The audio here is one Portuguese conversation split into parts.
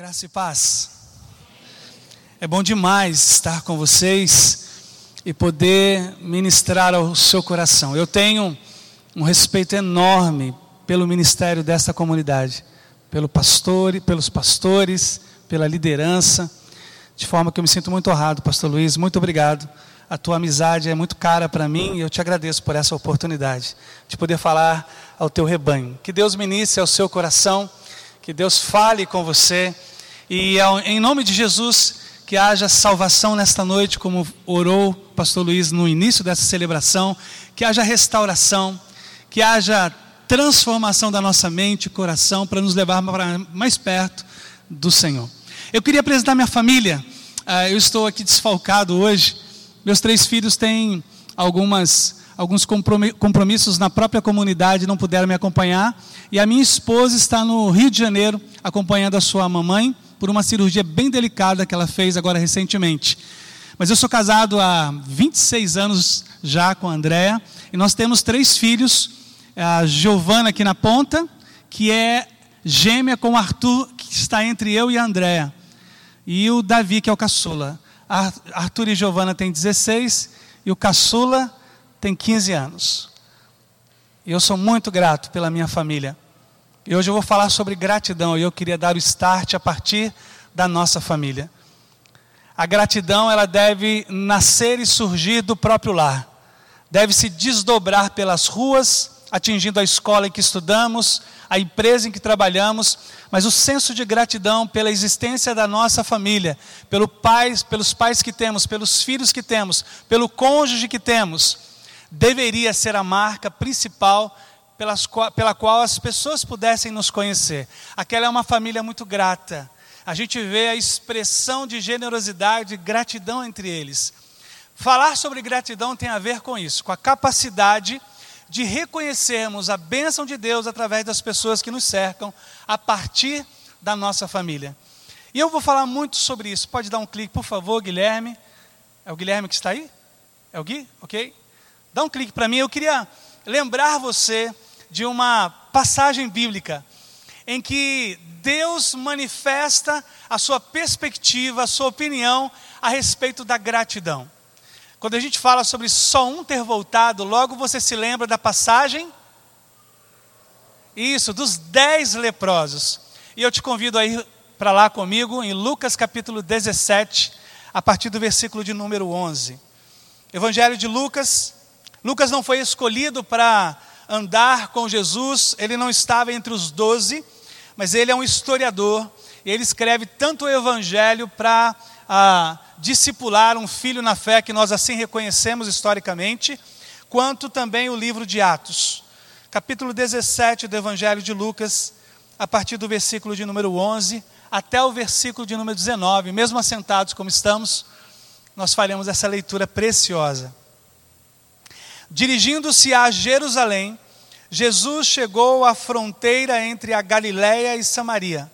Graça e paz. É bom demais estar com vocês e poder ministrar ao seu coração. Eu tenho um respeito enorme pelo ministério desta comunidade, pelo pastor, pelos pastores, pela liderança, de forma que eu me sinto muito honrado, pastor Luiz, muito obrigado. A tua amizade é muito cara para mim e eu te agradeço por essa oportunidade de poder falar ao teu rebanho. Que Deus ministre ao seu coração, que Deus fale com você e em nome de Jesus, que haja salvação nesta noite, como orou o pastor Luiz no início dessa celebração, que haja restauração, que haja transformação da nossa mente e coração para nos levar mais perto do Senhor. Eu queria apresentar minha família. Ah, eu estou aqui desfalcado hoje. Meus três filhos têm algumas alguns compromissos na própria comunidade, não puderam me acompanhar. E a minha esposa está no Rio de Janeiro, acompanhando a sua mamãe, por uma cirurgia bem delicada que ela fez agora recentemente. Mas eu sou casado há 26 anos já com a Andréa, e nós temos três filhos, a Giovana aqui na ponta, que é gêmea com o Arthur, que está entre eu e a Andréa, e o Davi, que é o caçula. Arthur e Giovana têm 16, e o caçula tem 15 anos. E eu sou muito grato pela minha família. E hoje eu vou falar sobre gratidão e eu queria dar o start a partir da nossa família. A gratidão ela deve nascer e surgir do próprio lar. Deve se desdobrar pelas ruas, atingindo a escola em que estudamos, a empresa em que trabalhamos, mas o senso de gratidão pela existência da nossa família, pelo pais, pelos pais que temos, pelos filhos que temos, pelo cônjuge que temos, deveria ser a marca principal pelas, pela qual as pessoas pudessem nos conhecer. Aquela é uma família muito grata. A gente vê a expressão de generosidade e gratidão entre eles. Falar sobre gratidão tem a ver com isso, com a capacidade de reconhecermos a bênção de Deus através das pessoas que nos cercam, a partir da nossa família. E eu vou falar muito sobre isso. Pode dar um clique, por favor, Guilherme. É o Guilherme que está aí? É o Gui? Ok? Dá um clique para mim. Eu queria lembrar você de uma passagem bíblica em que Deus manifesta a sua perspectiva, a sua opinião a respeito da gratidão. Quando a gente fala sobre só um ter voltado, logo você se lembra da passagem? Isso, dos dez leprosos. E eu te convido a ir para lá comigo em Lucas capítulo 17, a partir do versículo de número 11. Evangelho de Lucas, Lucas não foi escolhido para andar com Jesus, ele não estava entre os doze, mas ele é um historiador, e ele escreve tanto o Evangelho para ah, discipular um filho na fé, que nós assim reconhecemos historicamente, quanto também o livro de Atos. Capítulo 17 do Evangelho de Lucas, a partir do versículo de número 11 até o versículo de número 19, mesmo assentados como estamos, nós faremos essa leitura preciosa. Dirigindo-se a Jerusalém, Jesus chegou à fronteira entre a Galiléia e Samaria.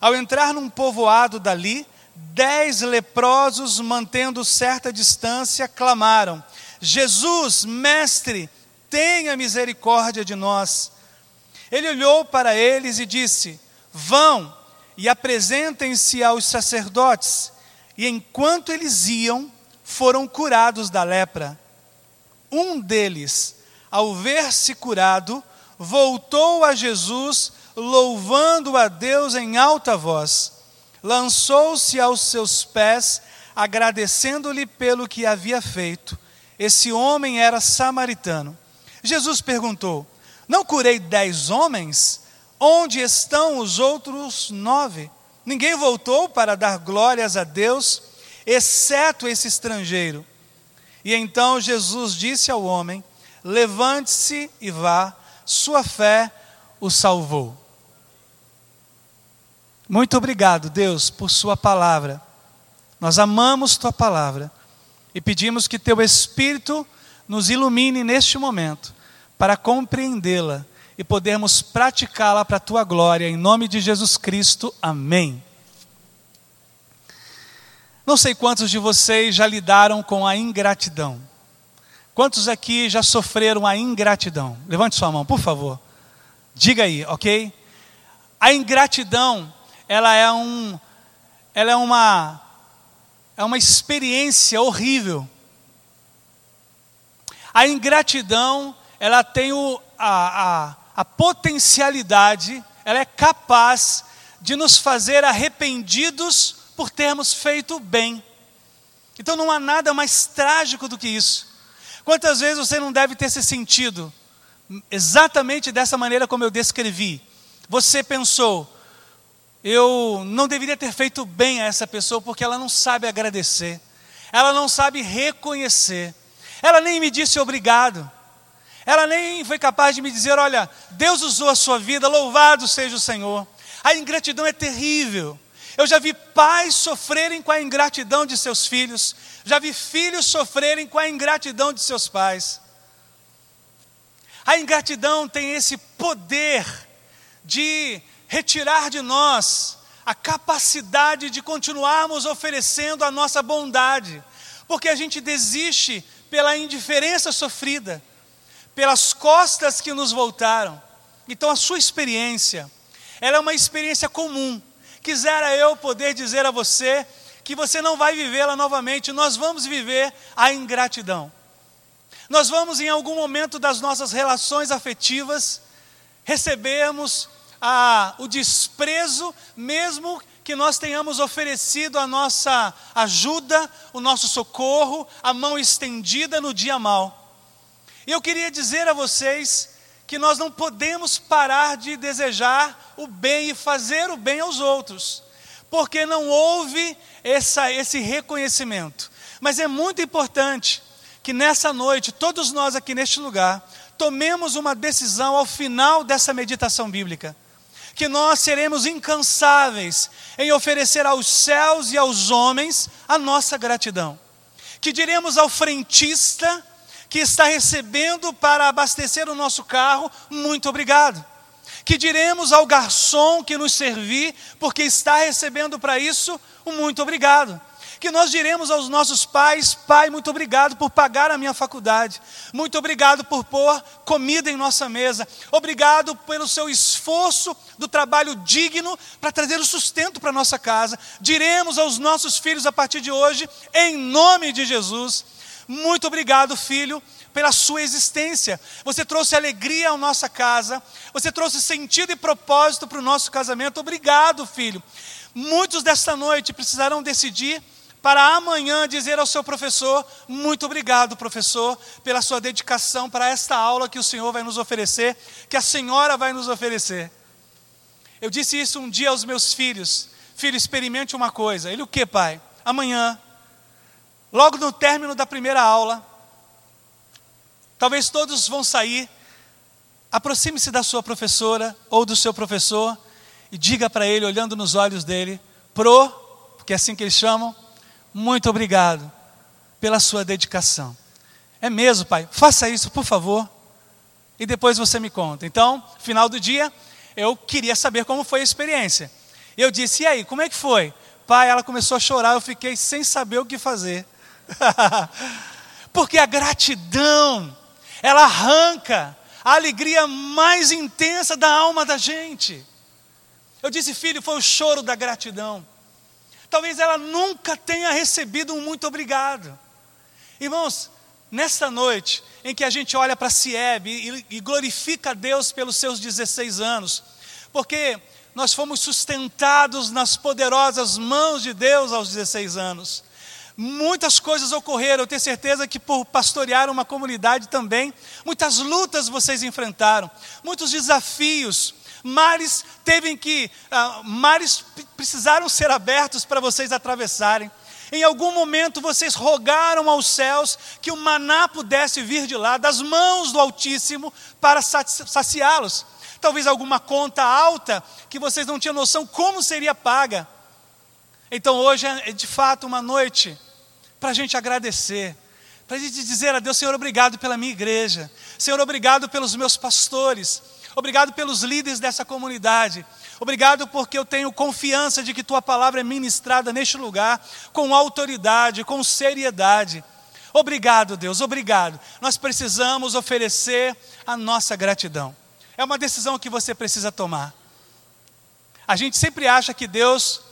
Ao entrar num povoado dali, dez leprosos, mantendo certa distância, clamaram: Jesus, mestre, tenha misericórdia de nós. Ele olhou para eles e disse: Vão e apresentem-se aos sacerdotes. E enquanto eles iam, foram curados da lepra. Um deles, ao ver-se curado, voltou a Jesus, louvando a Deus em alta voz. Lançou-se aos seus pés, agradecendo-lhe pelo que havia feito. Esse homem era samaritano. Jesus perguntou: Não curei dez homens? Onde estão os outros nove? Ninguém voltou para dar glórias a Deus, exceto esse estrangeiro. E então Jesus disse ao homem: Levante-se e vá, sua fé o salvou. Muito obrigado, Deus, por Sua palavra. Nós amamos Tua palavra e pedimos que Teu Espírito nos ilumine neste momento para compreendê-la e podermos praticá-la para a Tua glória. Em nome de Jesus Cristo, amém. Não sei quantos de vocês já lidaram com a ingratidão. Quantos aqui já sofreram a ingratidão? Levante sua mão, por favor. Diga aí, ok? A ingratidão ela é um, ela é uma, é uma experiência horrível. A ingratidão, ela tem o, a, a, a potencialidade, ela é capaz de nos fazer arrependidos por termos feito bem. Então não há nada mais trágico do que isso. Quantas vezes você não deve ter se sentido exatamente dessa maneira como eu descrevi? Você pensou, eu não deveria ter feito bem a essa pessoa porque ela não sabe agradecer, ela não sabe reconhecer, ela nem me disse obrigado, ela nem foi capaz de me dizer: olha, Deus usou a sua vida, louvado seja o Senhor. A ingratidão é terrível. Eu já vi pais sofrerem com a ingratidão de seus filhos, já vi filhos sofrerem com a ingratidão de seus pais. A ingratidão tem esse poder de retirar de nós a capacidade de continuarmos oferecendo a nossa bondade, porque a gente desiste pela indiferença sofrida, pelas costas que nos voltaram. Então a sua experiência, ela é uma experiência comum. Quisera eu poder dizer a você que você não vai vivê-la novamente, nós vamos viver a ingratidão. Nós vamos, em algum momento das nossas relações afetivas, recebermos a, o desprezo, mesmo que nós tenhamos oferecido a nossa ajuda, o nosso socorro, a mão estendida no dia mal. E eu queria dizer a vocês que nós não podemos parar de desejar o bem e fazer o bem aos outros, porque não houve essa, esse reconhecimento. Mas é muito importante que nessa noite, todos nós aqui neste lugar, tomemos uma decisão ao final dessa meditação bíblica. Que nós seremos incansáveis em oferecer aos céus e aos homens a nossa gratidão. Que diremos ao frentista, que está recebendo para abastecer o nosso carro, muito obrigado. Que diremos ao garçom que nos servir, porque está recebendo para isso, muito obrigado. Que nós diremos aos nossos pais: Pai, muito obrigado por pagar a minha faculdade, muito obrigado por pôr comida em nossa mesa, obrigado pelo seu esforço do trabalho digno para trazer o sustento para nossa casa. Diremos aos nossos filhos a partir de hoje, em nome de Jesus muito obrigado, filho, pela sua existência. Você trouxe alegria à nossa casa, você trouxe sentido e propósito para o nosso casamento. Obrigado, filho. Muitos desta noite precisarão decidir para amanhã dizer ao seu professor: Muito obrigado, professor, pela sua dedicação para esta aula que o Senhor vai nos oferecer, que a senhora vai nos oferecer. Eu disse isso um dia aos meus filhos: Filho, experimente uma coisa. Ele, o que, pai? Amanhã Logo no término da primeira aula, talvez todos vão sair. Aproxime-se da sua professora ou do seu professor e diga para ele, olhando nos olhos dele, pro, porque é assim que eles chamam, muito obrigado pela sua dedicação. É mesmo, pai? Faça isso, por favor. E depois você me conta. Então, final do dia, eu queria saber como foi a experiência. Eu disse: "E aí, como é que foi?" Pai, ela começou a chorar, eu fiquei sem saber o que fazer. Porque a gratidão, ela arranca a alegria mais intensa da alma da gente. Eu disse, filho, foi o choro da gratidão. Talvez ela nunca tenha recebido um muito obrigado. Irmãos, nesta noite em que a gente olha para Sieb e, e glorifica a Deus pelos seus 16 anos, porque nós fomos sustentados nas poderosas mãos de Deus aos 16 anos. Muitas coisas ocorreram, eu tenho certeza que por pastorear uma comunidade também, muitas lutas vocês enfrentaram, muitos desafios, mares teve que, uh, mares precisaram ser abertos para vocês atravessarem. Em algum momento vocês rogaram aos céus que o maná pudesse vir de lá, das mãos do Altíssimo, para saciá-los. Talvez alguma conta alta que vocês não tinham noção como seria paga. Então hoje é de fato uma noite para a gente agradecer, para a gente dizer a Deus, Senhor, obrigado pela minha igreja, Senhor, obrigado pelos meus pastores, obrigado pelos líderes dessa comunidade, obrigado porque eu tenho confiança de que Tua palavra é ministrada neste lugar com autoridade, com seriedade. Obrigado, Deus, obrigado. Nós precisamos oferecer a nossa gratidão. É uma decisão que você precisa tomar. A gente sempre acha que Deus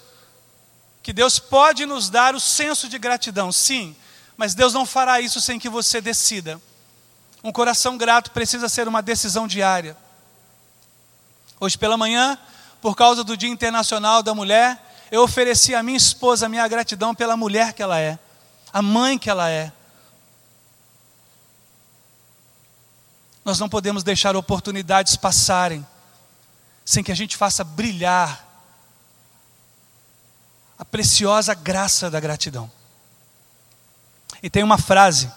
que Deus pode nos dar o senso de gratidão, sim, mas Deus não fará isso sem que você decida. Um coração grato precisa ser uma decisão diária. Hoje pela manhã, por causa do Dia Internacional da Mulher, eu ofereci à minha esposa a minha gratidão pela mulher que ela é, a mãe que ela é. Nós não podemos deixar oportunidades passarem sem que a gente faça brilhar a preciosa graça da gratidão. E tem uma frase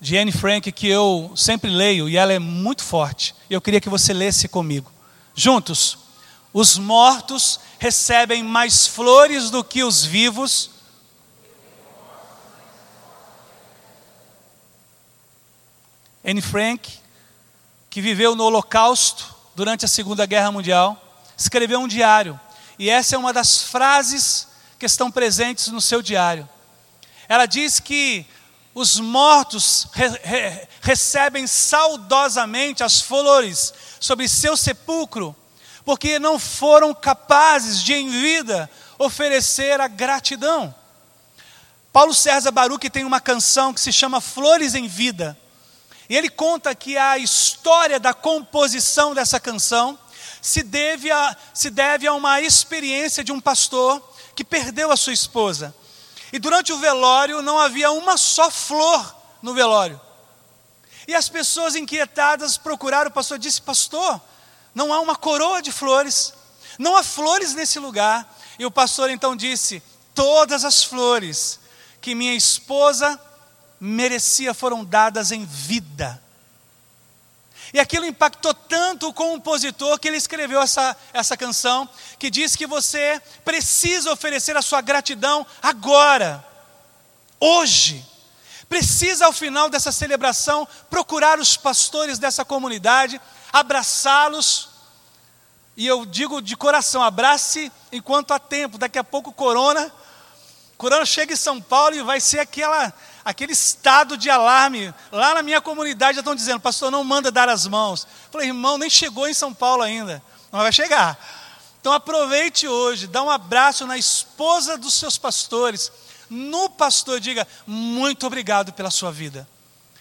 de Anne Frank que eu sempre leio e ela é muito forte. Eu queria que você lesse comigo. Juntos, os mortos recebem mais flores do que os vivos. Anne Frank, que viveu no Holocausto durante a Segunda Guerra Mundial, escreveu um diário e essa é uma das frases que estão presentes no seu diário. Ela diz que os mortos re re recebem saudosamente as flores sobre seu sepulcro, porque não foram capazes de, em vida, oferecer a gratidão. Paulo César Baruch tem uma canção que se chama Flores em Vida. E ele conta que a história da composição dessa canção se deve, a, se deve a uma experiência de um pastor que perdeu a sua esposa. E durante o velório não havia uma só flor no velório. E as pessoas inquietadas procuraram o pastor disse: Pastor, não há uma coroa de flores, não há flores nesse lugar. E o pastor então disse: Todas as flores que minha esposa merecia foram dadas em vida. E aquilo impactou tanto o compositor que ele escreveu essa, essa canção, que diz que você precisa oferecer a sua gratidão agora, hoje. Precisa, ao final dessa celebração, procurar os pastores dessa comunidade, abraçá-los. E eu digo de coração: abrace enquanto há tempo. Daqui a pouco, Corona, Corona chega em São Paulo e vai ser aquela aquele estado de alarme. Lá na minha comunidade já estão dizendo, pastor, não manda dar as mãos. falei, irmão, nem chegou em São Paulo ainda, mas vai chegar. Então aproveite hoje, dá um abraço na esposa dos seus pastores, no pastor, diga muito obrigado pela sua vida.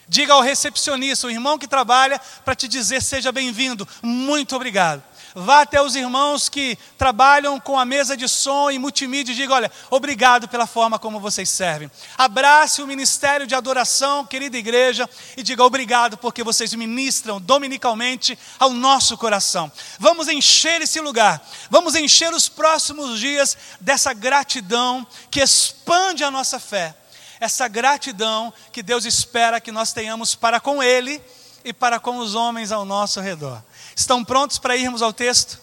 Diga ao recepcionista, o irmão que trabalha, para te dizer seja bem-vindo, muito obrigado. Vá até os irmãos que trabalham com a mesa de som e multimídia e diga: olha, obrigado pela forma como vocês servem. Abrace o ministério de adoração, querida igreja, e diga obrigado porque vocês ministram dominicalmente ao nosso coração. Vamos encher esse lugar, vamos encher os próximos dias dessa gratidão que expande a nossa fé. Essa gratidão que Deus espera que nós tenhamos para com Ele e para com os homens ao nosso redor. Estão prontos para irmos ao texto?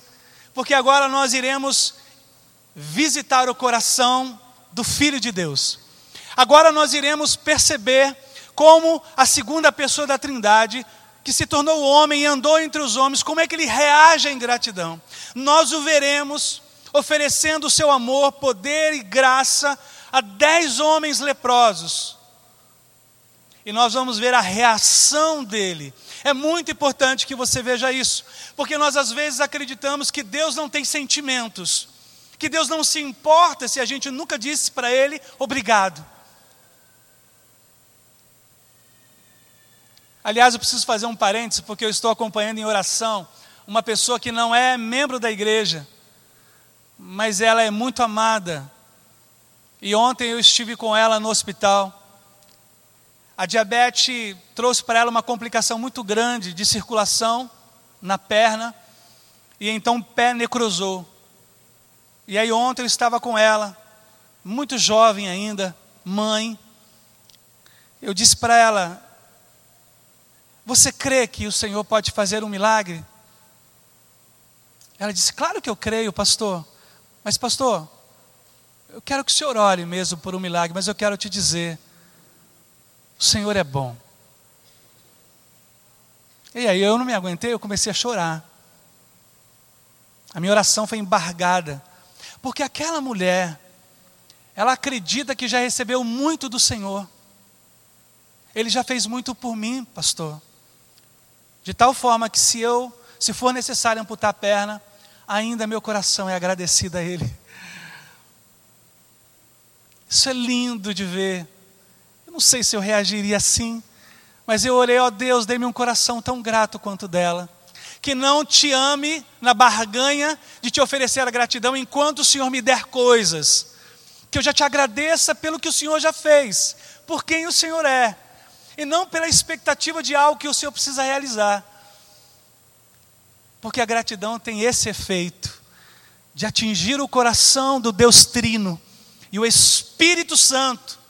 Porque agora nós iremos visitar o coração do Filho de Deus. Agora nós iremos perceber como a segunda pessoa da Trindade, que se tornou homem e andou entre os homens, como é que ele reage à ingratidão. Nós o veremos oferecendo o seu amor, poder e graça a dez homens leprosos. E nós vamos ver a reação dele é muito importante que você veja isso, porque nós às vezes acreditamos que Deus não tem sentimentos, que Deus não se importa se a gente nunca disse para Ele obrigado. Aliás, eu preciso fazer um parênteses, porque eu estou acompanhando em oração uma pessoa que não é membro da igreja, mas ela é muito amada. E ontem eu estive com ela no hospital. A diabetes trouxe para ela uma complicação muito grande de circulação na perna, e então o pé necrosou. E aí ontem eu estava com ela, muito jovem ainda, mãe. Eu disse para ela: Você crê que o Senhor pode fazer um milagre? Ela disse: Claro que eu creio, pastor. Mas, pastor, eu quero que o senhor ore mesmo por um milagre, mas eu quero te dizer o Senhor é bom. E aí eu não me aguentei, eu comecei a chorar. A minha oração foi embargada. Porque aquela mulher, ela acredita que já recebeu muito do Senhor. Ele já fez muito por mim, pastor. De tal forma que se eu, se for necessário amputar a perna, ainda meu coração é agradecido a Ele. Isso é lindo de ver. Eu não sei se eu reagiria assim, mas eu orei, ó Deus, dê-me um coração tão grato quanto dela. Que não te ame na barganha de te oferecer a gratidão enquanto o Senhor me der coisas. Que eu já te agradeça pelo que o Senhor já fez, por quem o Senhor é, e não pela expectativa de algo que o Senhor precisa realizar. Porque a gratidão tem esse efeito de atingir o coração do Deus Trino e o Espírito Santo,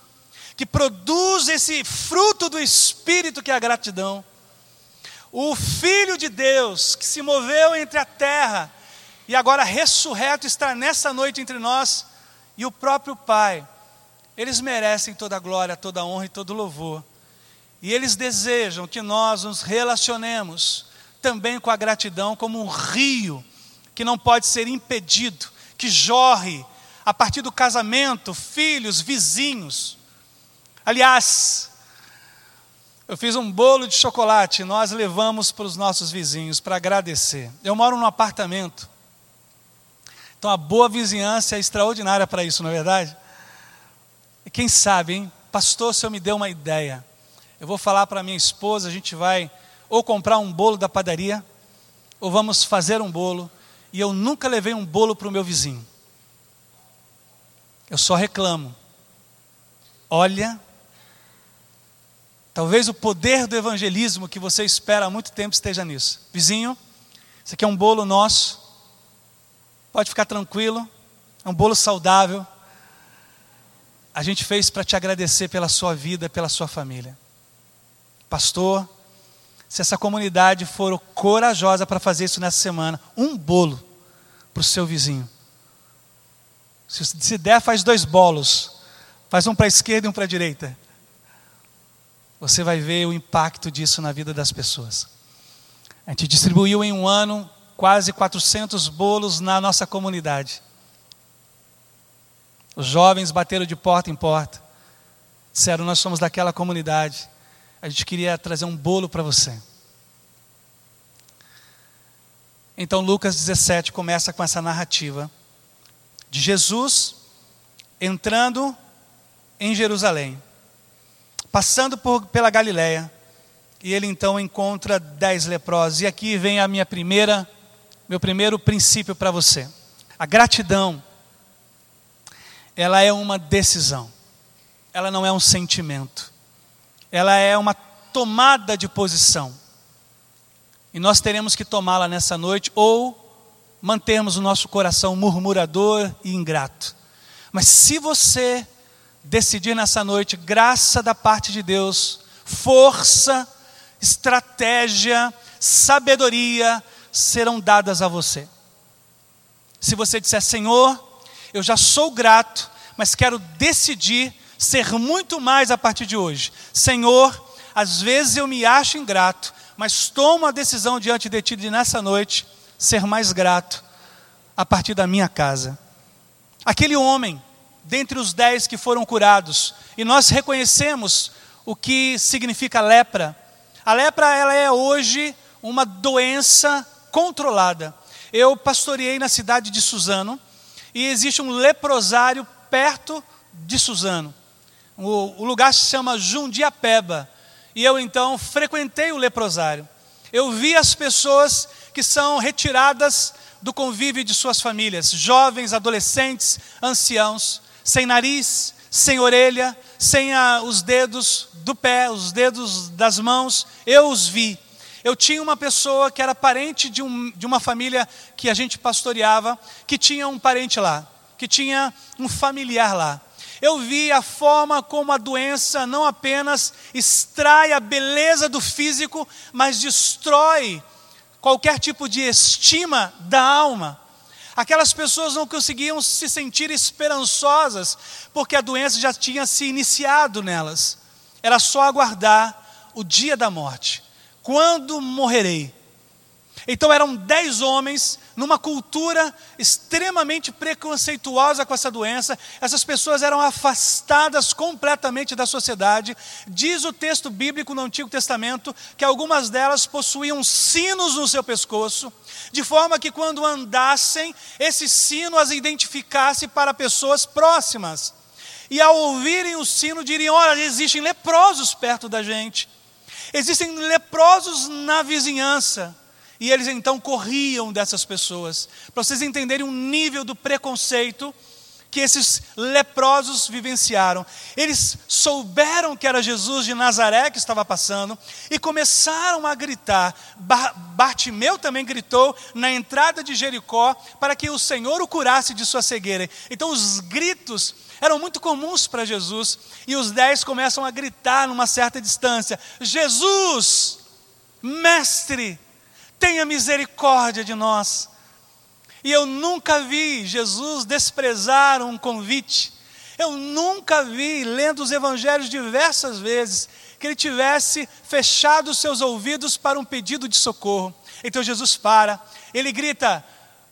que produz esse fruto do Espírito que é a gratidão. O Filho de Deus, que se moveu entre a terra e agora ressurreto está nessa noite entre nós, e o próprio Pai, eles merecem toda a glória, toda a honra e todo o louvor. E eles desejam que nós nos relacionemos também com a gratidão como um rio que não pode ser impedido, que jorre a partir do casamento, filhos, vizinhos. Aliás, eu fiz um bolo de chocolate, nós levamos para os nossos vizinhos para agradecer. Eu moro num apartamento, então a boa vizinhança é extraordinária para isso, não é verdade? E quem sabe, hein? Pastor, se eu me deu uma ideia, eu vou falar para minha esposa, a gente vai ou comprar um bolo da padaria, ou vamos fazer um bolo, e eu nunca levei um bolo para o meu vizinho. Eu só reclamo. Olha, talvez o poder do evangelismo que você espera há muito tempo esteja nisso. Vizinho, isso aqui é um bolo nosso, pode ficar tranquilo, é um bolo saudável. A gente fez para te agradecer pela sua vida, pela sua família. Pastor, se essa comunidade for corajosa para fazer isso nessa semana, um bolo para o seu vizinho. Se, der, faz dois bolos. Faz um para a esquerda e um para a direita. Você vai ver o impacto disso na vida das pessoas. A gente distribuiu em um ano quase 400 bolos na nossa comunidade. Os jovens bateram de porta em porta. Disseram: Nós somos daquela comunidade a gente queria trazer um bolo para você. Então, Lucas 17 começa com essa narrativa de Jesus entrando em Jerusalém, passando por, pela Galiléia, e ele então encontra dez leprosos. E aqui vem a minha primeira, meu primeiro princípio para você. A gratidão, ela é uma decisão, ela não é um sentimento ela é uma tomada de posição. E nós teremos que tomá-la nessa noite ou mantermos o nosso coração murmurador e ingrato. Mas se você decidir nessa noite, graça da parte de Deus, força, estratégia, sabedoria serão dadas a você. Se você disser, Senhor, eu já sou grato, mas quero decidir ser muito mais a partir de hoje. Senhor, às vezes eu me acho ingrato, mas tomo a decisão diante de Ti de nessa noite ser mais grato a partir da minha casa. Aquele homem, dentre os dez que foram curados, e nós reconhecemos o que significa lepra. A lepra ela é hoje uma doença controlada. Eu pastoreei na cidade de Suzano e existe um leprosário perto de Suzano. O, o lugar se chama Jundiapeba. E eu então frequentei o leprosário. Eu vi as pessoas que são retiradas do convívio de suas famílias, jovens, adolescentes, anciãos, sem nariz, sem orelha, sem a, os dedos do pé, os dedos das mãos, eu os vi. Eu tinha uma pessoa que era parente de, um, de uma família que a gente pastoreava, que tinha um parente lá, que tinha um familiar lá eu vi a forma como a doença não apenas extrai a beleza do físico, mas destrói qualquer tipo de estima da alma. Aquelas pessoas não conseguiam se sentir esperançosas, porque a doença já tinha se iniciado nelas. Era só aguardar o dia da morte. Quando morrerei? Então eram dez homens numa cultura extremamente preconceituosa com essa doença. Essas pessoas eram afastadas completamente da sociedade. Diz o texto bíblico no Antigo Testamento que algumas delas possuíam sinos no seu pescoço, de forma que quando andassem, esse sino as identificasse para pessoas próximas. E ao ouvirem o sino, diriam: Olha, existem leprosos perto da gente, existem leprosos na vizinhança. E eles então corriam dessas pessoas. Para vocês entenderem o nível do preconceito que esses leprosos vivenciaram. Eles souberam que era Jesus de Nazaré que estava passando e começaram a gritar. Bartimeu também gritou na entrada de Jericó para que o Senhor o curasse de sua cegueira. Então os gritos eram muito comuns para Jesus e os dez começam a gritar numa certa distância: Jesus, mestre, tenha misericórdia de nós. E eu nunca vi Jesus desprezar um convite. Eu nunca vi, lendo os evangelhos diversas vezes, que ele tivesse fechado os seus ouvidos para um pedido de socorro. Então Jesus para, ele grita: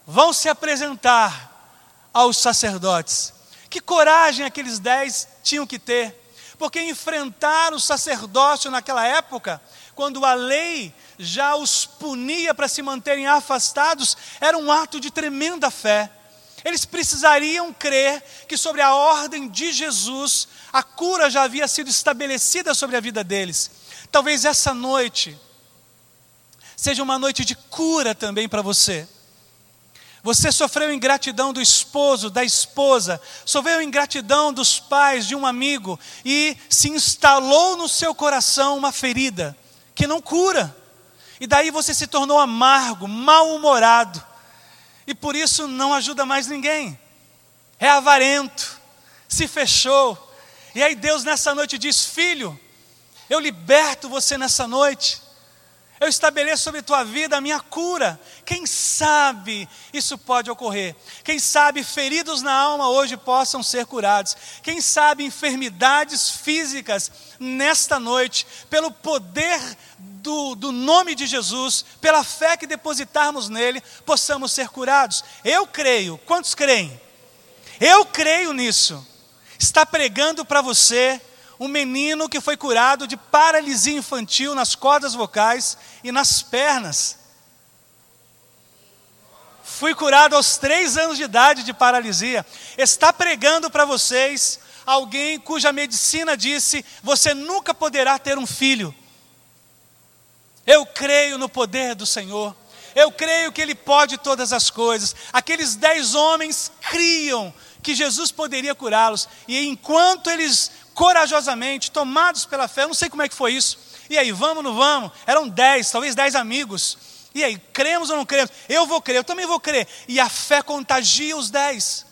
vão se apresentar aos sacerdotes. Que coragem aqueles dez tinham que ter, porque enfrentar o sacerdócio naquela época, quando a lei já os punia para se manterem afastados, era um ato de tremenda fé. Eles precisariam crer que, sobre a ordem de Jesus, a cura já havia sido estabelecida sobre a vida deles. Talvez essa noite seja uma noite de cura também para você. Você sofreu ingratidão do esposo, da esposa, sofreu ingratidão dos pais, de um amigo, e se instalou no seu coração uma ferida que não cura. E daí você se tornou amargo, mal-humorado. E por isso não ajuda mais ninguém. É avarento, se fechou. E aí Deus nessa noite diz: Filho, eu liberto você nessa noite. Eu estabeleço sobre tua vida a minha cura. Quem sabe isso pode ocorrer? Quem sabe feridos na alma hoje possam ser curados? Quem sabe enfermidades físicas nesta noite, pelo poder do, do nome de Jesus, pela fé que depositarmos nele, possamos ser curados? Eu creio. Quantos creem? Eu creio nisso. Está pregando para você um menino que foi curado de paralisia infantil nas cordas vocais e nas pernas. Fui curado aos três anos de idade de paralisia. Está pregando para vocês alguém cuja medicina disse: você nunca poderá ter um filho. Eu creio no poder do Senhor. Eu creio que Ele pode todas as coisas. Aqueles dez homens criam que Jesus poderia curá-los. E enquanto eles corajosamente, tomados pela fé, eu não sei como é que foi isso. E aí, vamos ou não vamos? Eram dez, talvez dez amigos. E aí, cremos ou não cremos? Eu vou crer, eu também vou crer. E a fé contagia os dez.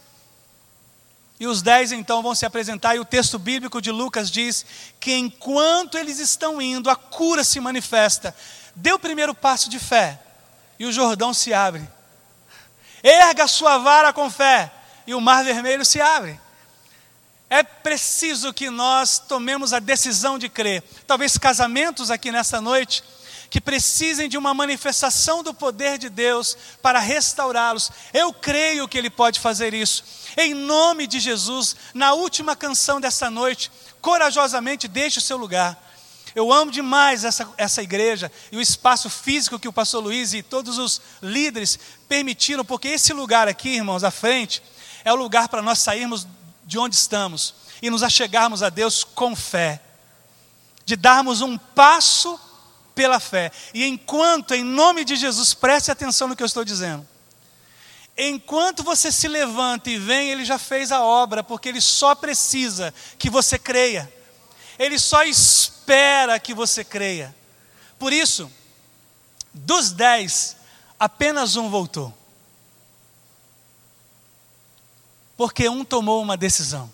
E os dez então vão se apresentar, e o texto bíblico de Lucas diz que enquanto eles estão indo, a cura se manifesta. Dê o primeiro passo de fé, e o Jordão se abre. Erga a sua vara com fé, e o mar vermelho se abre. É preciso que nós tomemos a decisão de crer. Talvez casamentos aqui nessa noite que precisem de uma manifestação do poder de Deus para restaurá-los. Eu creio que Ele pode fazer isso. Em nome de Jesus, na última canção dessa noite, corajosamente deixe o seu lugar. Eu amo demais essa, essa igreja e o espaço físico que o pastor Luiz e todos os líderes permitiram, porque esse lugar aqui, irmãos, à frente, é o lugar para nós sairmos de onde estamos e nos achegarmos a Deus com fé, de darmos um passo pela fé. E enquanto, em nome de Jesus, preste atenção no que eu estou dizendo. Enquanto você se levanta e vem, Ele já fez a obra, porque Ele só precisa que você creia. Ele só espera que você creia. Por isso, dos dez, apenas um voltou. Porque um tomou uma decisão.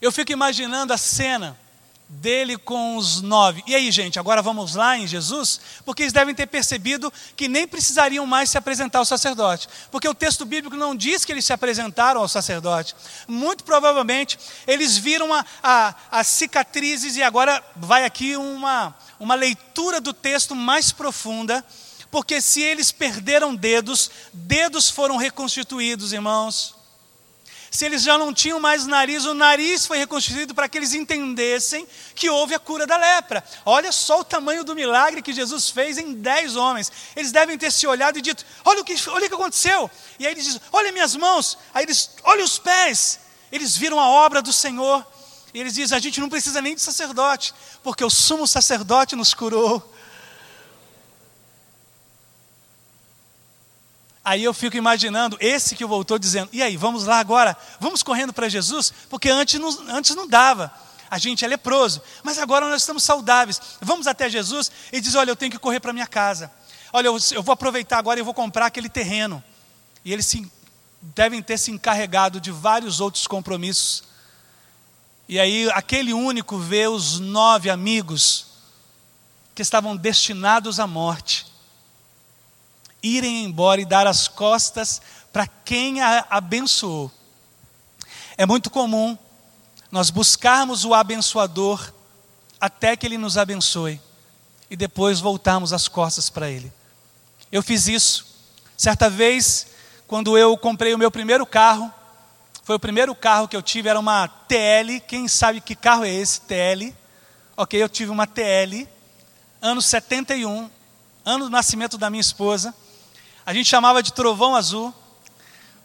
Eu fico imaginando a cena dele com os nove. E aí, gente, agora vamos lá em Jesus? Porque eles devem ter percebido que nem precisariam mais se apresentar ao sacerdote. Porque o texto bíblico não diz que eles se apresentaram ao sacerdote. Muito provavelmente eles viram a, a, as cicatrizes, e agora vai aqui uma, uma leitura do texto mais profunda Porque se eles perderam dedos, dedos foram reconstituídos, irmãos. Se eles já não tinham mais nariz, o nariz foi reconstituído para que eles entendessem que houve a cura da lepra. Olha só o tamanho do milagre que Jesus fez em dez homens. Eles devem ter se olhado e dito: Olha o que, olha o que aconteceu. E aí eles dizem: Olha minhas mãos. Aí eles: Olha os pés. Eles viram a obra do Senhor. E eles dizem: A gente não precisa nem de sacerdote, porque o sumo sacerdote nos curou. Aí eu fico imaginando esse que voltou dizendo: e aí, vamos lá agora? Vamos correndo para Jesus? Porque antes não, antes não dava. A gente é leproso, mas agora nós estamos saudáveis. Vamos até Jesus e diz: Olha, eu tenho que correr para minha casa. Olha, eu, eu, vou aproveitar agora e vou comprar aquele terreno. E eles se, devem ter se encarregado de vários outros compromissos. E aí, aquele único vê os nove amigos que estavam destinados à morte irem embora e dar as costas para quem a abençoou. É muito comum nós buscarmos o abençoador até que ele nos abençoe e depois voltarmos as costas para ele. Eu fiz isso. Certa vez, quando eu comprei o meu primeiro carro, foi o primeiro carro que eu tive, era uma TL. Quem sabe que carro é esse? TL. Ok, eu tive uma TL, ano 71, ano do nascimento da minha esposa. A gente chamava de trovão azul,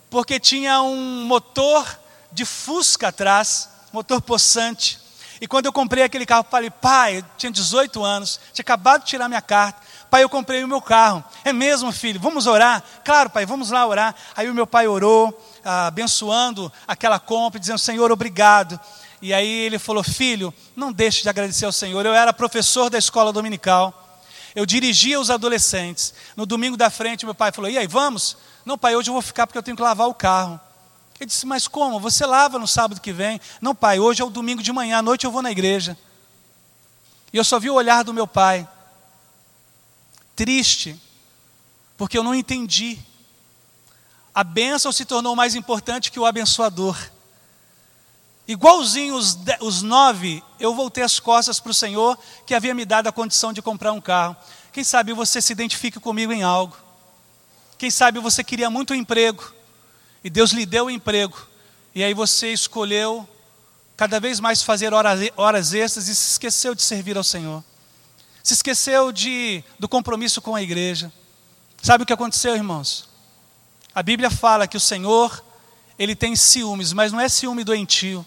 porque tinha um motor de fusca atrás, motor possante. E quando eu comprei aquele carro, falei, pai, eu tinha 18 anos, tinha acabado de tirar minha carta. Pai, eu comprei o meu carro. É mesmo, filho? Vamos orar? Claro, pai, vamos lá orar. Aí o meu pai orou, abençoando aquela compra, dizendo, Senhor, obrigado. E aí ele falou, filho, não deixe de agradecer ao Senhor. Eu era professor da escola dominical eu dirigia os adolescentes. No domingo da frente, meu pai falou: E aí, vamos? Não, pai, hoje eu vou ficar porque eu tenho que lavar o carro. Ele disse: Mas como? Você lava no sábado que vem? Não, pai, hoje é o domingo de manhã, à noite eu vou na igreja. E eu só vi o olhar do meu pai, triste, porque eu não entendi. A bênção se tornou mais importante que o abençoador. Igualzinho os, os nove, eu voltei as costas para o Senhor que havia me dado a condição de comprar um carro. Quem sabe você se identifique comigo em algo. Quem sabe você queria muito um emprego e Deus lhe deu o um emprego. E aí você escolheu cada vez mais fazer horas, horas extras e se esqueceu de servir ao Senhor. Se esqueceu de, do compromisso com a igreja. Sabe o que aconteceu, irmãos? A Bíblia fala que o Senhor, ele tem ciúmes, mas não é ciúme doentio.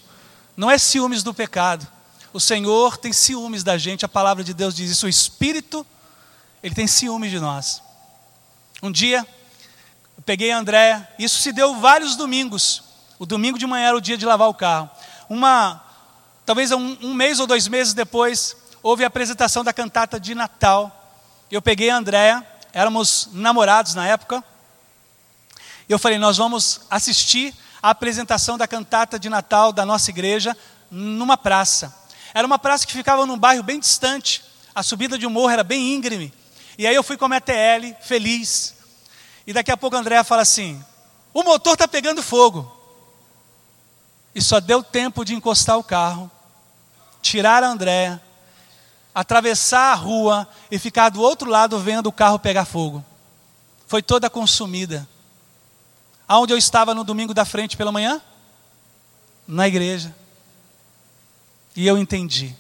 Não é ciúmes do pecado. O Senhor tem ciúmes da gente, a palavra de Deus diz isso. O Espírito, ele tem ciúmes de nós. Um dia, eu peguei a Andréia, isso se deu vários domingos. O domingo de manhã era o dia de lavar o carro. Uma, talvez um, um mês ou dois meses depois, houve a apresentação da cantata de Natal. Eu peguei a Andréia, éramos namorados na época. Eu falei, nós vamos assistir a apresentação da cantata de Natal da nossa igreja numa praça. Era uma praça que ficava num bairro bem distante, a subida de um morro era bem íngreme. E aí eu fui com a minha TL, feliz. E daqui a pouco a Andréa fala assim: o motor está pegando fogo. E só deu tempo de encostar o carro, tirar a Andréa, atravessar a rua e ficar do outro lado vendo o carro pegar fogo. Foi toda consumida. Aonde eu estava no domingo da frente pela manhã? Na igreja. E eu entendi.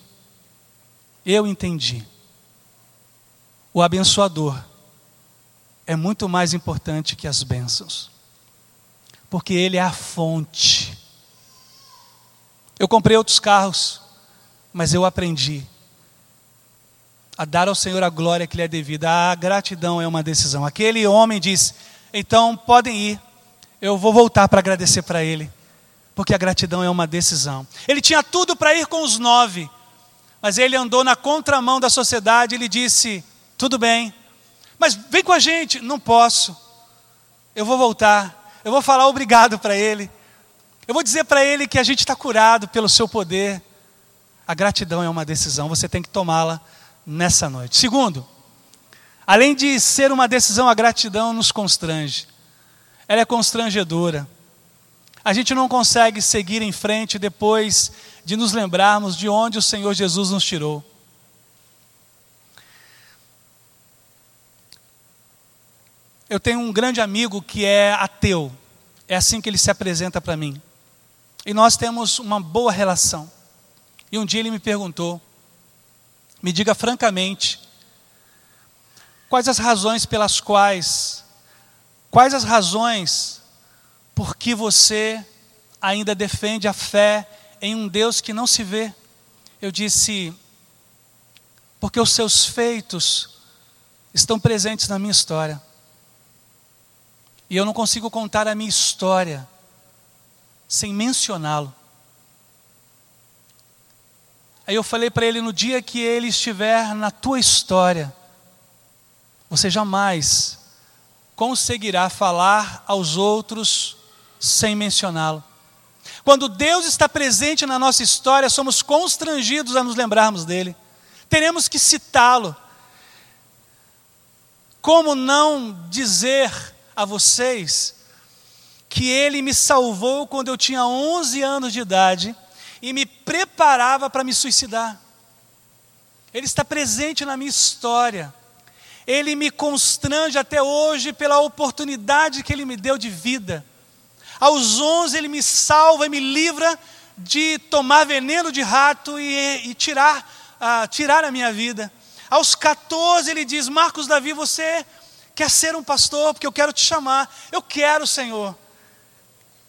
Eu entendi. O abençoador é muito mais importante que as bênçãos. Porque ele é a fonte. Eu comprei outros carros, mas eu aprendi a dar ao Senhor a glória que lhe é devida. A gratidão é uma decisão. Aquele homem diz: então podem ir eu vou voltar para agradecer para Ele, porque a gratidão é uma decisão. Ele tinha tudo para ir com os nove, mas ele andou na contramão da sociedade. Ele disse: Tudo bem, mas vem com a gente. Não posso, eu vou voltar, eu vou falar obrigado para Ele, eu vou dizer para Ele que a gente está curado pelo Seu poder. A gratidão é uma decisão, você tem que tomá-la nessa noite. Segundo, além de ser uma decisão, a gratidão nos constrange ela é constrangedora. A gente não consegue seguir em frente depois de nos lembrarmos de onde o Senhor Jesus nos tirou. Eu tenho um grande amigo que é ateu. É assim que ele se apresenta para mim. E nós temos uma boa relação. E um dia ele me perguntou: me diga francamente, quais as razões pelas quais, quais as razões por que você ainda defende a fé em um Deus que não se vê? Eu disse, porque os seus feitos estão presentes na minha história. E eu não consigo contar a minha história sem mencioná-lo. Aí eu falei para ele: no dia que ele estiver na tua história, você jamais conseguirá falar aos outros sem mencioná-lo. Quando Deus está presente na nossa história, somos constrangidos a nos lembrarmos dele. Teremos que citá-lo. Como não dizer a vocês que Ele me salvou quando eu tinha 11 anos de idade e me preparava para me suicidar. Ele está presente na minha história. Ele me constrange até hoje pela oportunidade que Ele me deu de vida. Aos 11 Ele me salva e me livra de tomar veneno de rato e, e tirar, uh, tirar a minha vida. Aos 14 Ele diz: Marcos Davi, você quer ser um pastor, porque eu quero te chamar. Eu quero, Senhor.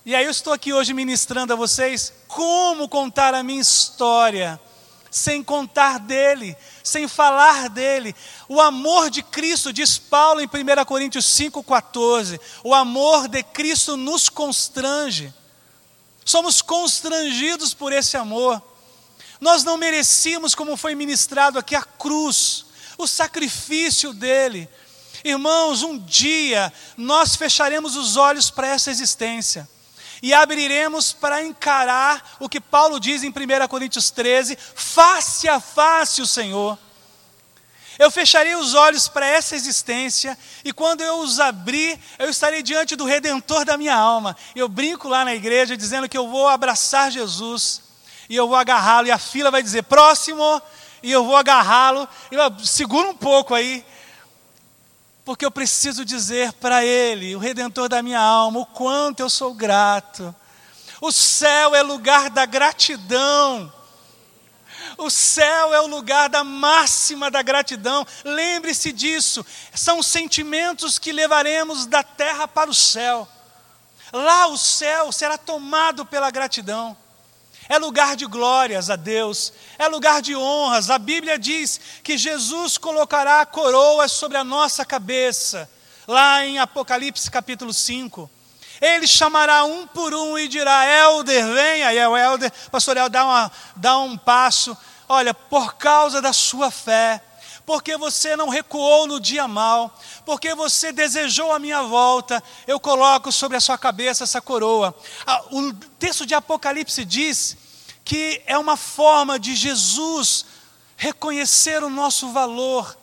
E aí eu estou aqui hoje ministrando a vocês como contar a minha história, sem contar dele, sem falar dele. O amor de Cristo, diz Paulo em 1 Coríntios 5,14, o amor de Cristo nos constrange. Somos constrangidos por esse amor. Nós não merecíamos, como foi ministrado aqui, a cruz, o sacrifício dele. Irmãos, um dia nós fecharemos os olhos para essa existência e abriremos para encarar o que Paulo diz em 1 Coríntios 13: face a face o Senhor. Eu fecharei os olhos para essa existência, e quando eu os abrir, eu estarei diante do redentor da minha alma. Eu brinco lá na igreja dizendo que eu vou abraçar Jesus, e eu vou agarrá-lo, e a fila vai dizer: próximo, e eu vou agarrá-lo, e segura um pouco aí, porque eu preciso dizer para Ele, o redentor da minha alma, o quanto eu sou grato. O céu é lugar da gratidão. O céu é o lugar da máxima da gratidão. Lembre-se disso. São sentimentos que levaremos da terra para o céu. Lá o céu será tomado pela gratidão é lugar de glórias a Deus, é lugar de honras. A Bíblia diz que Jesus colocará coroas sobre a nossa cabeça, lá em Apocalipse capítulo 5. Ele chamará um por um e dirá: Elder, venha. E é o Elder, pastor dá, uma, dá um passo. Olha, por causa da sua fé, porque você não recuou no dia mal, porque você desejou a minha volta, eu coloco sobre a sua cabeça essa coroa. O texto de Apocalipse diz que é uma forma de Jesus reconhecer o nosso valor.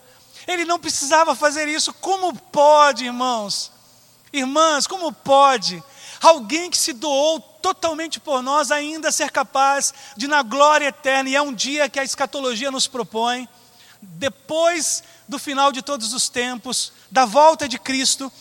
Ele não precisava fazer isso. Como pode, irmãos? Irmãs, como pode alguém que se doou totalmente por nós ainda ser capaz de, na glória eterna, e é um dia que a escatologia nos propõe, depois do final de todos os tempos, da volta de Cristo,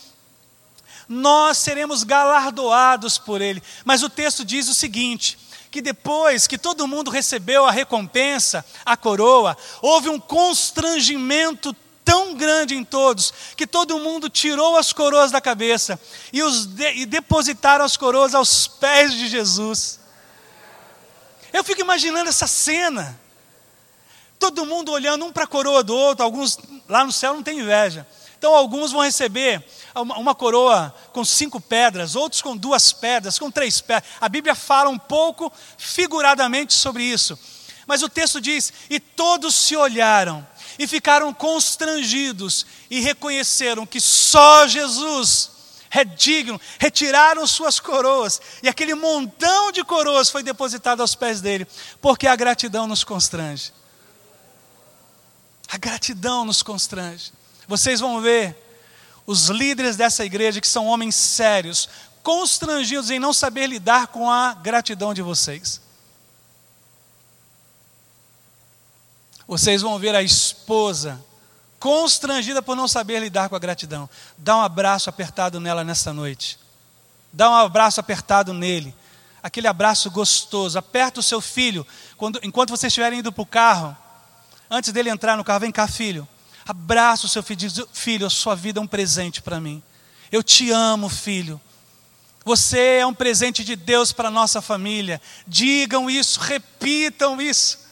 nós seremos galardoados por Ele. Mas o texto diz o seguinte: que depois que todo mundo recebeu a recompensa, a coroa, houve um constrangimento tão grande em todos, que todo mundo tirou as coroas da cabeça e, os de, e depositaram as coroas aos pés de Jesus. Eu fico imaginando essa cena. Todo mundo olhando um para a coroa do outro, alguns lá no céu não tem inveja. Então alguns vão receber uma coroa com cinco pedras, outros com duas pedras, com três pedras. A Bíblia fala um pouco figuradamente sobre isso. Mas o texto diz: E todos se olharam e ficaram constrangidos e reconheceram que só Jesus é digno, retiraram suas coroas, e aquele montão de coroas foi depositado aos pés dele, porque a gratidão nos constrange. A gratidão nos constrange. Vocês vão ver os líderes dessa igreja, que são homens sérios, constrangidos em não saber lidar com a gratidão de vocês. Vocês vão ver a esposa constrangida por não saber lidar com a gratidão. Dá um abraço apertado nela nesta noite. Dá um abraço apertado nele. Aquele abraço gostoso. Aperta o seu filho. Quando, enquanto vocês estiverem indo para o carro, antes dele entrar no carro, vem cá, filho. Abraça o seu filho. Diz: Filho, a sua vida é um presente para mim. Eu te amo, filho. Você é um presente de Deus para a nossa família. Digam isso, repitam isso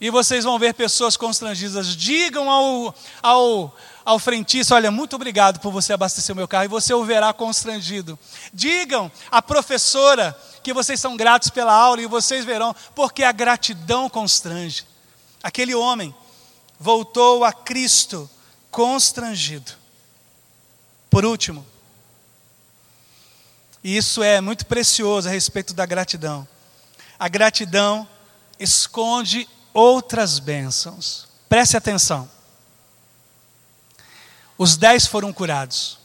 e vocês vão ver pessoas constrangidas. Digam ao, ao, ao frentista: Olha, muito obrigado por você abastecer o meu carro, e você o verá constrangido. Digam à professora que vocês são gratos pela aula, e vocês verão, porque a gratidão constrange. Aquele homem voltou a Cristo constrangido. Por último, e isso é muito precioso a respeito da gratidão. A gratidão esconde outras bênçãos. Preste atenção. Os dez foram curados,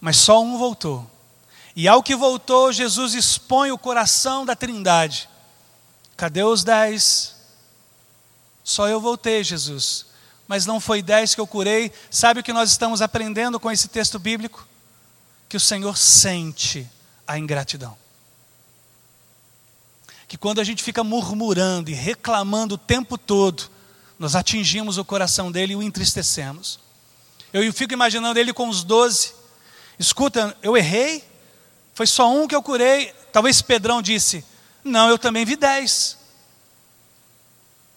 mas só um voltou. E ao que voltou, Jesus expõe o coração da trindade. Cadê os dez? Só eu voltei, Jesus. Mas não foi dez que eu curei. Sabe o que nós estamos aprendendo com esse texto bíblico? Que o Senhor sente a ingratidão que quando a gente fica murmurando e reclamando o tempo todo, nós atingimos o coração dele e o entristecemos. Eu fico imaginando ele com os doze. Escuta, eu errei, foi só um que eu curei. Talvez Pedrão disse: Não, eu também vi dez.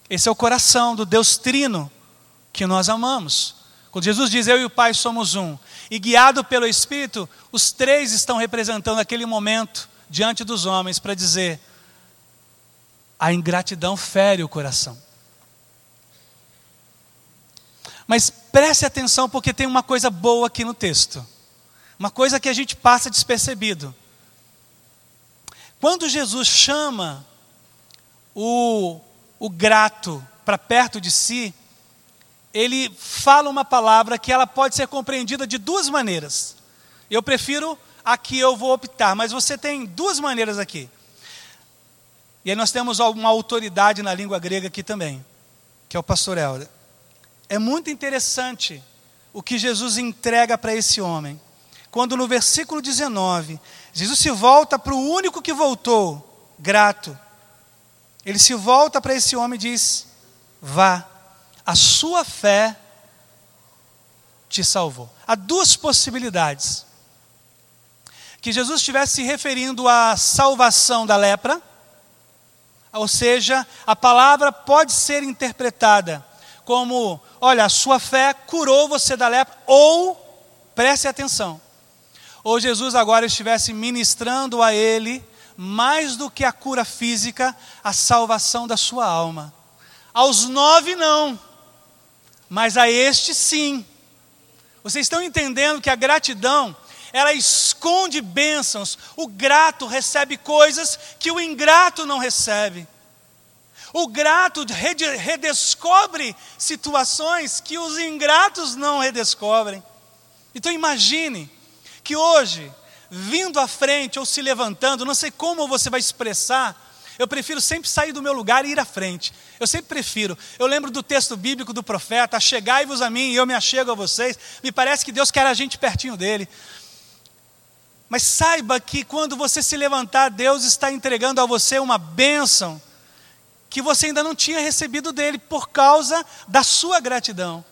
Esse é o coração do Deus Trino que nós amamos. Quando Jesus diz eu e o Pai somos um, e guiado pelo Espírito, os três estão representando aquele momento diante dos homens para dizer: a ingratidão fere o coração. Mas preste atenção, porque tem uma coisa boa aqui no texto. Uma coisa que a gente passa despercebido. Quando Jesus chama o, o grato para perto de si, ele fala uma palavra que ela pode ser compreendida de duas maneiras. Eu prefiro a que eu vou optar, mas você tem duas maneiras aqui. E aí nós temos uma autoridade na língua grega aqui também, que é o pastor Helder. É muito interessante o que Jesus entrega para esse homem. Quando no versículo 19, Jesus se volta para o único que voltou, grato. Ele se volta para esse homem e diz: Vá, a sua fé te salvou. Há duas possibilidades. Que Jesus estivesse se referindo à salvação da lepra ou seja, a palavra pode ser interpretada como: olha, a sua fé curou você da lepra, ou, preste atenção, ou Jesus agora estivesse ministrando a ele, mais do que a cura física, a salvação da sua alma. Aos nove, não, mas a este, sim. Vocês estão entendendo que a gratidão ela esconde bênçãos. O grato recebe coisas que o ingrato não recebe. O grato redescobre situações que os ingratos não redescobrem. Então imagine que hoje, vindo à frente ou se levantando, não sei como você vai expressar, eu prefiro sempre sair do meu lugar e ir à frente. Eu sempre prefiro. Eu lembro do texto bíblico do profeta: Chegai-vos a mim e eu me achego a vocês. Me parece que Deus quer a gente pertinho dele. Mas saiba que quando você se levantar, Deus está entregando a você uma bênção que você ainda não tinha recebido dele por causa da sua gratidão.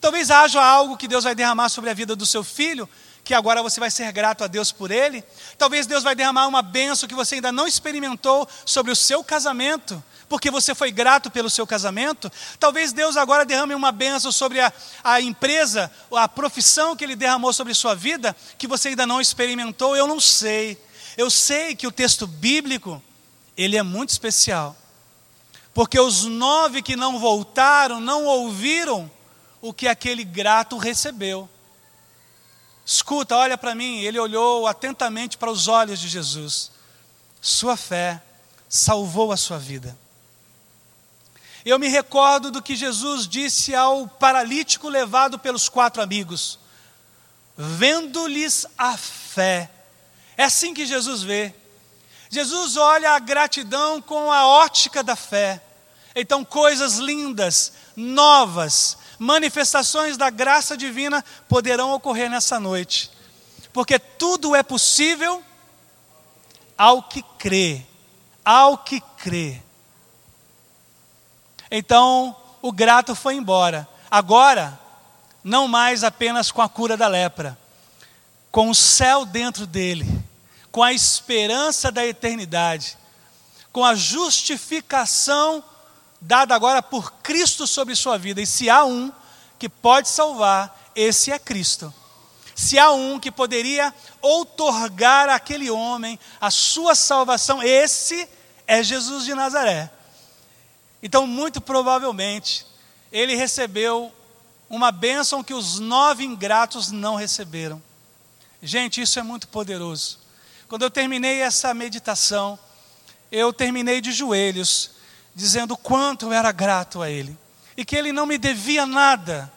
Talvez haja algo que Deus vai derramar sobre a vida do seu filho, que agora você vai ser grato a Deus por ele. Talvez Deus vai derramar uma benção que você ainda não experimentou sobre o seu casamento, porque você foi grato pelo seu casamento. Talvez Deus agora derrame uma benção sobre a, a empresa, a profissão que Ele derramou sobre sua vida, que você ainda não experimentou. Eu não sei. Eu sei que o texto bíblico, ele é muito especial. Porque os nove que não voltaram não ouviram o que aquele grato recebeu. Escuta, olha para mim. Ele olhou atentamente para os olhos de Jesus. Sua fé salvou a sua vida. Eu me recordo do que Jesus disse ao paralítico levado pelos quatro amigos: vendo-lhes a fé. É assim que Jesus vê. Jesus olha a gratidão com a ótica da fé. Então, coisas lindas, novas, manifestações da graça divina poderão ocorrer nessa noite, porque tudo é possível ao que crê, ao que crê. Então, o grato foi embora. Agora, não mais apenas com a cura da lepra, com o céu dentro dele, com a esperança da eternidade, com a justificação dada agora por Cristo sobre sua vida. E se há um que pode salvar, esse é Cristo. Se há um que poderia outorgar àquele homem a sua salvação, esse é Jesus de Nazaré. Então, muito provavelmente, ele recebeu uma bênção que os nove ingratos não receberam. Gente, isso é muito poderoso. Quando eu terminei essa meditação, eu terminei de joelhos, dizendo quanto eu era grato a Ele, e que Ele não me devia nada,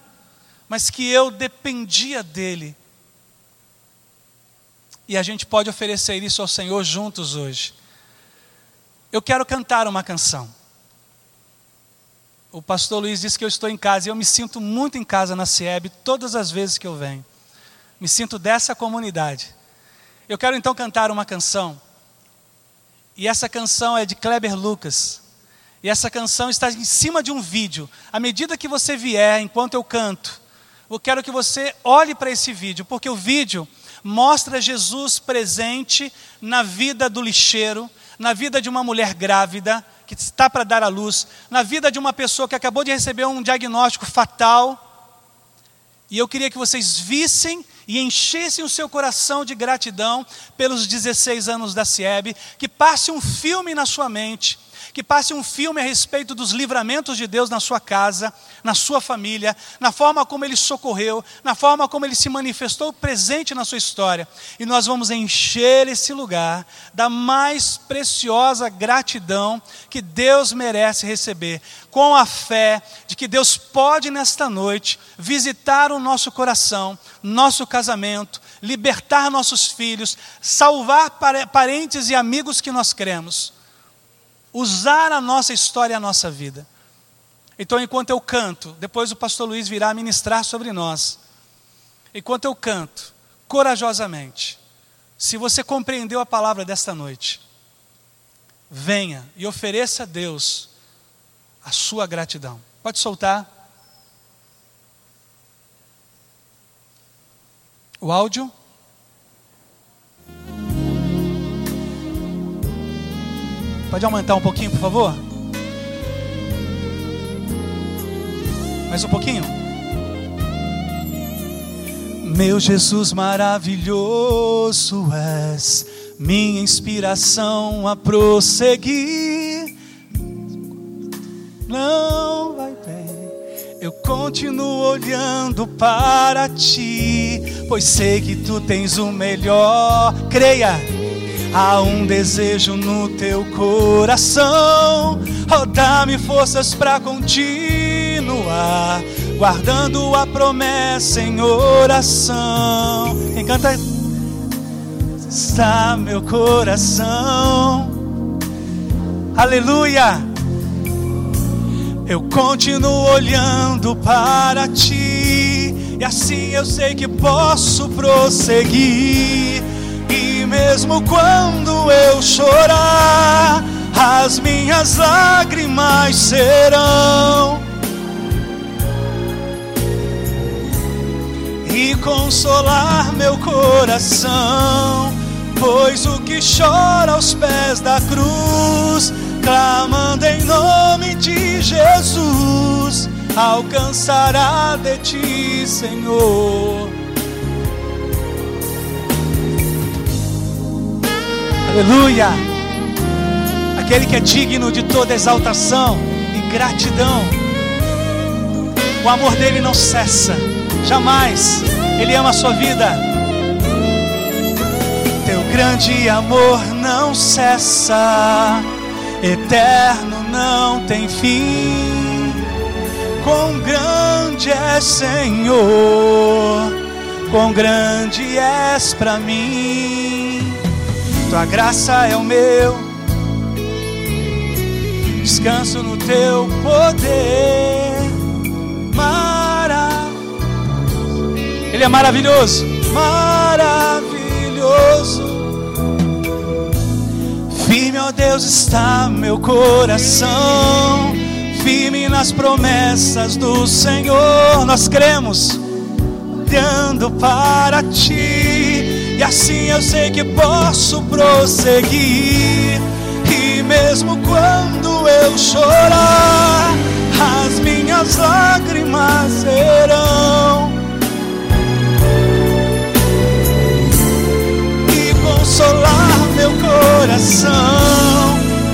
mas que eu dependia dEle. E a gente pode oferecer isso ao Senhor juntos hoje. Eu quero cantar uma canção. O pastor Luiz disse que eu estou em casa e eu me sinto muito em casa na SIEB todas as vezes que eu venho. Me sinto dessa comunidade. Eu quero então cantar uma canção. E essa canção é de Kleber Lucas. E essa canção está em cima de um vídeo. À medida que você vier, enquanto eu canto, eu quero que você olhe para esse vídeo, porque o vídeo mostra Jesus presente na vida do lixeiro, na vida de uma mulher grávida que está para dar à luz, na vida de uma pessoa que acabou de receber um diagnóstico fatal. E eu queria que vocês vissem e enchessem o seu coração de gratidão pelos 16 anos da SIEB, que passe um filme na sua mente que passe um filme a respeito dos livramentos de Deus na sua casa, na sua família, na forma como ele socorreu, na forma como ele se manifestou presente na sua história. E nós vamos encher esse lugar da mais preciosa gratidão que Deus merece receber, com a fé de que Deus pode nesta noite visitar o nosso coração, nosso casamento, libertar nossos filhos, salvar parentes e amigos que nós cremos usar a nossa história e a nossa vida. Então, enquanto eu canto, depois o pastor Luiz virá ministrar sobre nós. Enquanto eu canto, corajosamente, se você compreendeu a palavra desta noite, venha e ofereça a Deus a sua gratidão. Pode soltar. O áudio. Pode aumentar um pouquinho, por favor? Mais um pouquinho? Meu Jesus maravilhoso és, minha inspiração a prosseguir. Não vai bem, eu continuo olhando para ti, pois sei que tu tens o melhor. Creia Há um desejo no teu coração, oh, dá-me forças para continuar, guardando a promessa em oração. Quem canta? Está meu coração, aleluia. Eu continuo olhando para ti, e assim eu sei que posso prosseguir mesmo quando eu chorar, as minhas lágrimas serão. E consolar meu coração, pois o que chora aos pés da cruz, clamando em nome de Jesus, alcançará de ti, Senhor. Aleluia. Aquele que é digno de toda exaltação e gratidão. O amor dele não cessa, jamais. Ele ama a sua vida. Teu grande amor não cessa, eterno não tem fim. Quão grande é Senhor, quão grande és para mim tua graça é o meu descanso no teu poder. Mara... Ele é maravilhoso, maravilhoso. Firme, ó Deus, está meu coração, firme nas promessas do Senhor. Nós cremos, olhando para ti, e assim eu sei que posso prosseguir. E mesmo quando eu chorar, as minhas lágrimas serão. E consolar meu coração,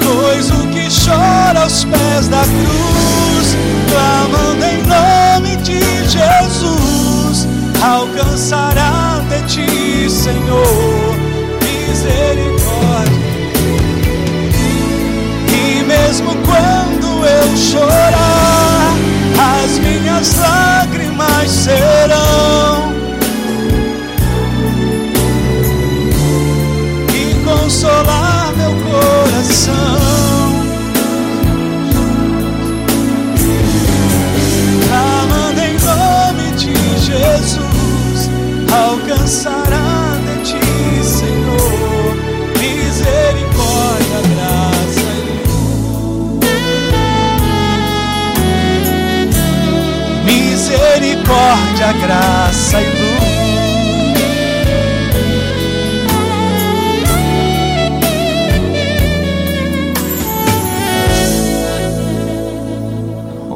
pois o que chora aos pés da cruz, clamando em nome de Jesus, alcançará de ti, Senhor, misericórdia. E mesmo quando eu chorar, as minhas lágrimas serão consolar meu coração. Jesus, alcançará de ti, Senhor, misericórdia, graça e luz. Misericórdia, graça e luz.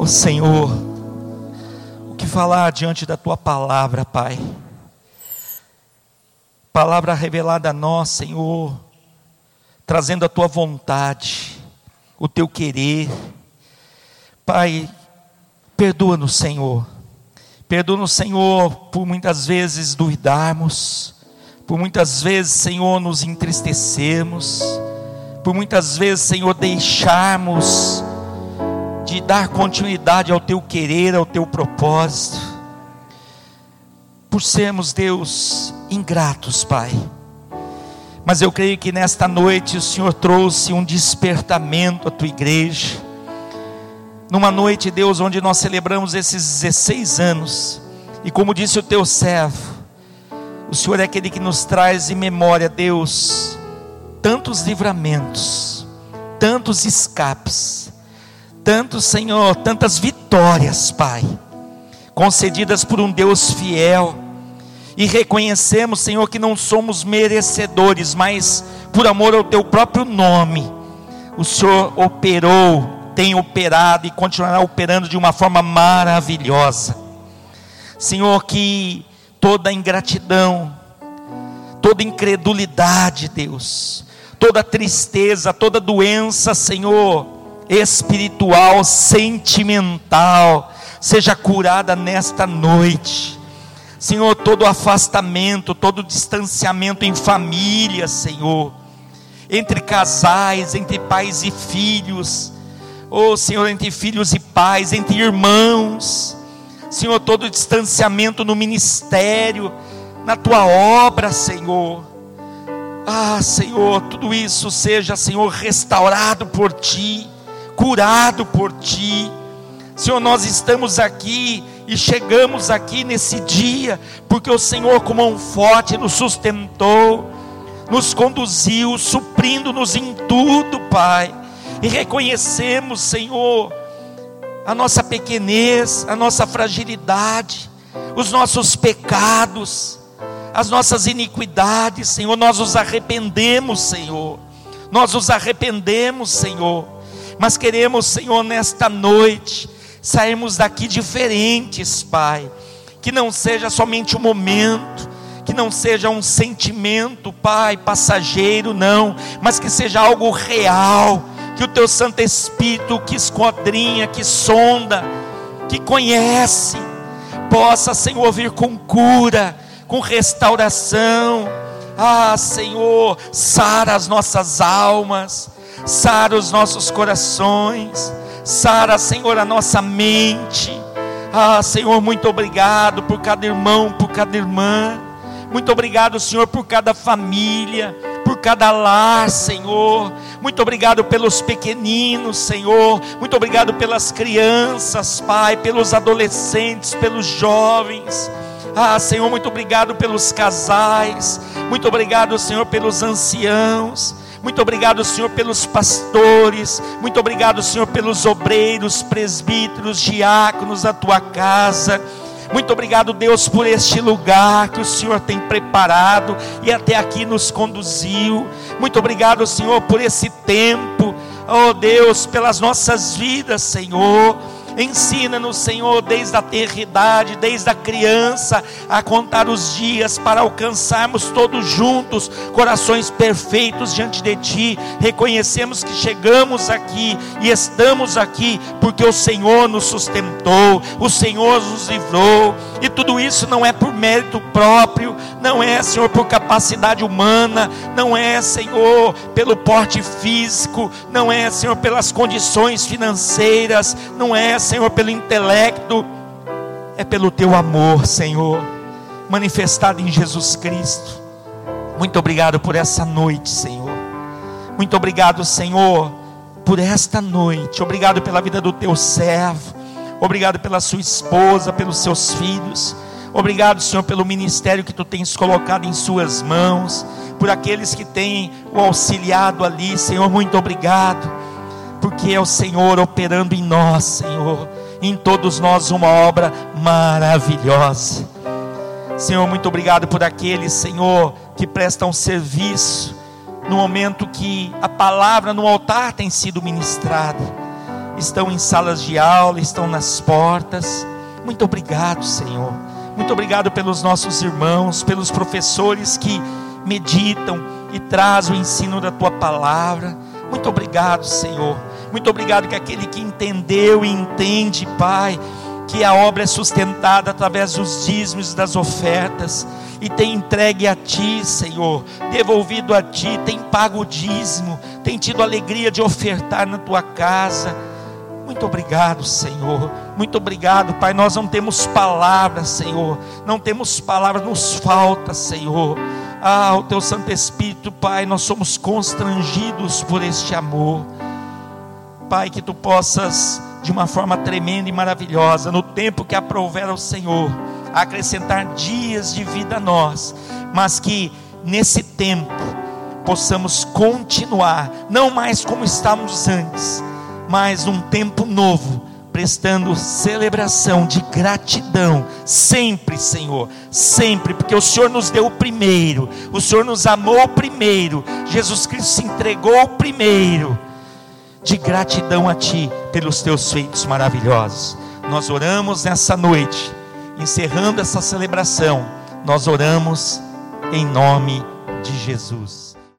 Senhor, o que falar diante da tua palavra, Pai. Palavra revelada a nós, Senhor, trazendo a tua vontade, o teu querer. Pai, perdoa-nos, Senhor. Perdoa-nos, Senhor, por muitas vezes duvidarmos, por muitas vezes, Senhor, nos entristecermos, por muitas vezes, Senhor, deixarmos de dar continuidade ao teu querer, ao teu propósito, por sermos, Deus, ingratos, Pai. Mas eu creio que nesta noite o Senhor trouxe um despertamento à tua igreja. Numa noite, Deus, onde nós celebramos esses 16 anos, e como disse o teu servo, o Senhor é aquele que nos traz em memória, Deus, tantos livramentos, tantos escapes, tantos, Senhor, tantas vitórias, Pai, concedidas por um Deus fiel, e reconhecemos, Senhor, que não somos merecedores, mas por amor ao Teu próprio nome, o Senhor operou, tem operado e continuará operando de uma forma maravilhosa. Senhor, que toda ingratidão, toda incredulidade, Deus, toda tristeza, toda doença, Senhor, espiritual, sentimental, seja curada nesta noite. Senhor, todo afastamento, todo distanciamento em família, Senhor, entre casais, entre pais e filhos, oh Senhor, entre filhos e pais, entre irmãos, Senhor, todo distanciamento no ministério, na tua obra, Senhor. Ah, Senhor, tudo isso seja, Senhor, restaurado por ti curado por ti. Senhor, nós estamos aqui e chegamos aqui nesse dia, porque o Senhor, com mão forte, nos sustentou, nos conduziu, suprindo-nos em tudo, Pai. E reconhecemos, Senhor, a nossa pequenez, a nossa fragilidade, os nossos pecados, as nossas iniquidades, Senhor. Nós nos arrependemos, Senhor. Nós nos arrependemos, Senhor mas queremos, Senhor, nesta noite, sairmos daqui diferentes, Pai. Que não seja somente um momento, que não seja um sentimento, Pai, passageiro, não, mas que seja algo real. Que o Teu Santo Espírito, que esquadrinha, que sonda, que conhece, possa, Senhor, vir com cura, com restauração. Ah, Senhor, sara as nossas almas sara os nossos corações, sara, Senhor, a nossa mente. Ah, Senhor, muito obrigado por cada irmão, por cada irmã. Muito obrigado, Senhor, por cada família, por cada lar, Senhor. Muito obrigado pelos pequeninos, Senhor. Muito obrigado pelas crianças, Pai, pelos adolescentes, pelos jovens. Ah, Senhor, muito obrigado pelos casais. Muito obrigado, Senhor, pelos anciãos. Muito obrigado, Senhor, pelos pastores. Muito obrigado, Senhor, pelos obreiros, presbíteros, diáconos da tua casa. Muito obrigado, Deus, por este lugar que o Senhor tem preparado e até aqui nos conduziu. Muito obrigado, Senhor, por esse tempo. Oh Deus, pelas nossas vidas, Senhor. Ensina-nos, Senhor, desde a terridade, desde a criança, a contar os dias para alcançarmos todos juntos corações perfeitos diante de Ti. Reconhecemos que chegamos aqui e estamos aqui porque o Senhor nos sustentou, o Senhor nos livrou, e tudo isso não é por mérito próprio, não é, Senhor, por capacidade humana, não é, Senhor, pelo porte físico, não é, Senhor, pelas condições financeiras, não é, Senhor, pelo intelecto, é pelo teu amor, Senhor, manifestado em Jesus Cristo. Muito obrigado por essa noite, Senhor. Muito obrigado, Senhor, por esta noite. Obrigado pela vida do teu servo. Obrigado pela sua esposa, pelos seus filhos. Obrigado, Senhor, pelo ministério que tu tens colocado em suas mãos, por aqueles que têm o auxiliado ali, Senhor, muito obrigado porque é o Senhor operando em nós, Senhor, em todos nós uma obra maravilhosa. Senhor, muito obrigado por aqueles, Senhor, que prestam serviço no momento que a palavra no altar tem sido ministrada. Estão em salas de aula, estão nas portas. Muito obrigado, Senhor. Muito obrigado pelos nossos irmãos, pelos professores que meditam e trazem o ensino da tua palavra. Muito obrigado, Senhor muito obrigado que aquele que entendeu e entende, Pai, que a obra é sustentada através dos dízimos das ofertas e tem entregue a Ti, Senhor, devolvido a Ti, tem pago o dízimo, tem tido alegria de ofertar na Tua casa. Muito obrigado, Senhor. Muito obrigado, Pai. Nós não temos palavras, Senhor. Não temos palavras, nos falta, Senhor. Ah, o Teu Santo Espírito, Pai, nós somos constrangidos por este amor. Pai, que tu possas, de uma forma tremenda e maravilhosa, no tempo que aprouver ao Senhor, acrescentar dias de vida a nós, mas que nesse tempo possamos continuar, não mais como estávamos antes, mas um tempo novo, prestando celebração de gratidão, sempre, Senhor, sempre, porque o Senhor nos deu o primeiro, o Senhor nos amou o primeiro, Jesus Cristo se entregou o primeiro de gratidão a Ti pelos Teus feitos maravilhosos. Nós oramos nessa noite, encerrando essa celebração, nós oramos em nome de Jesus.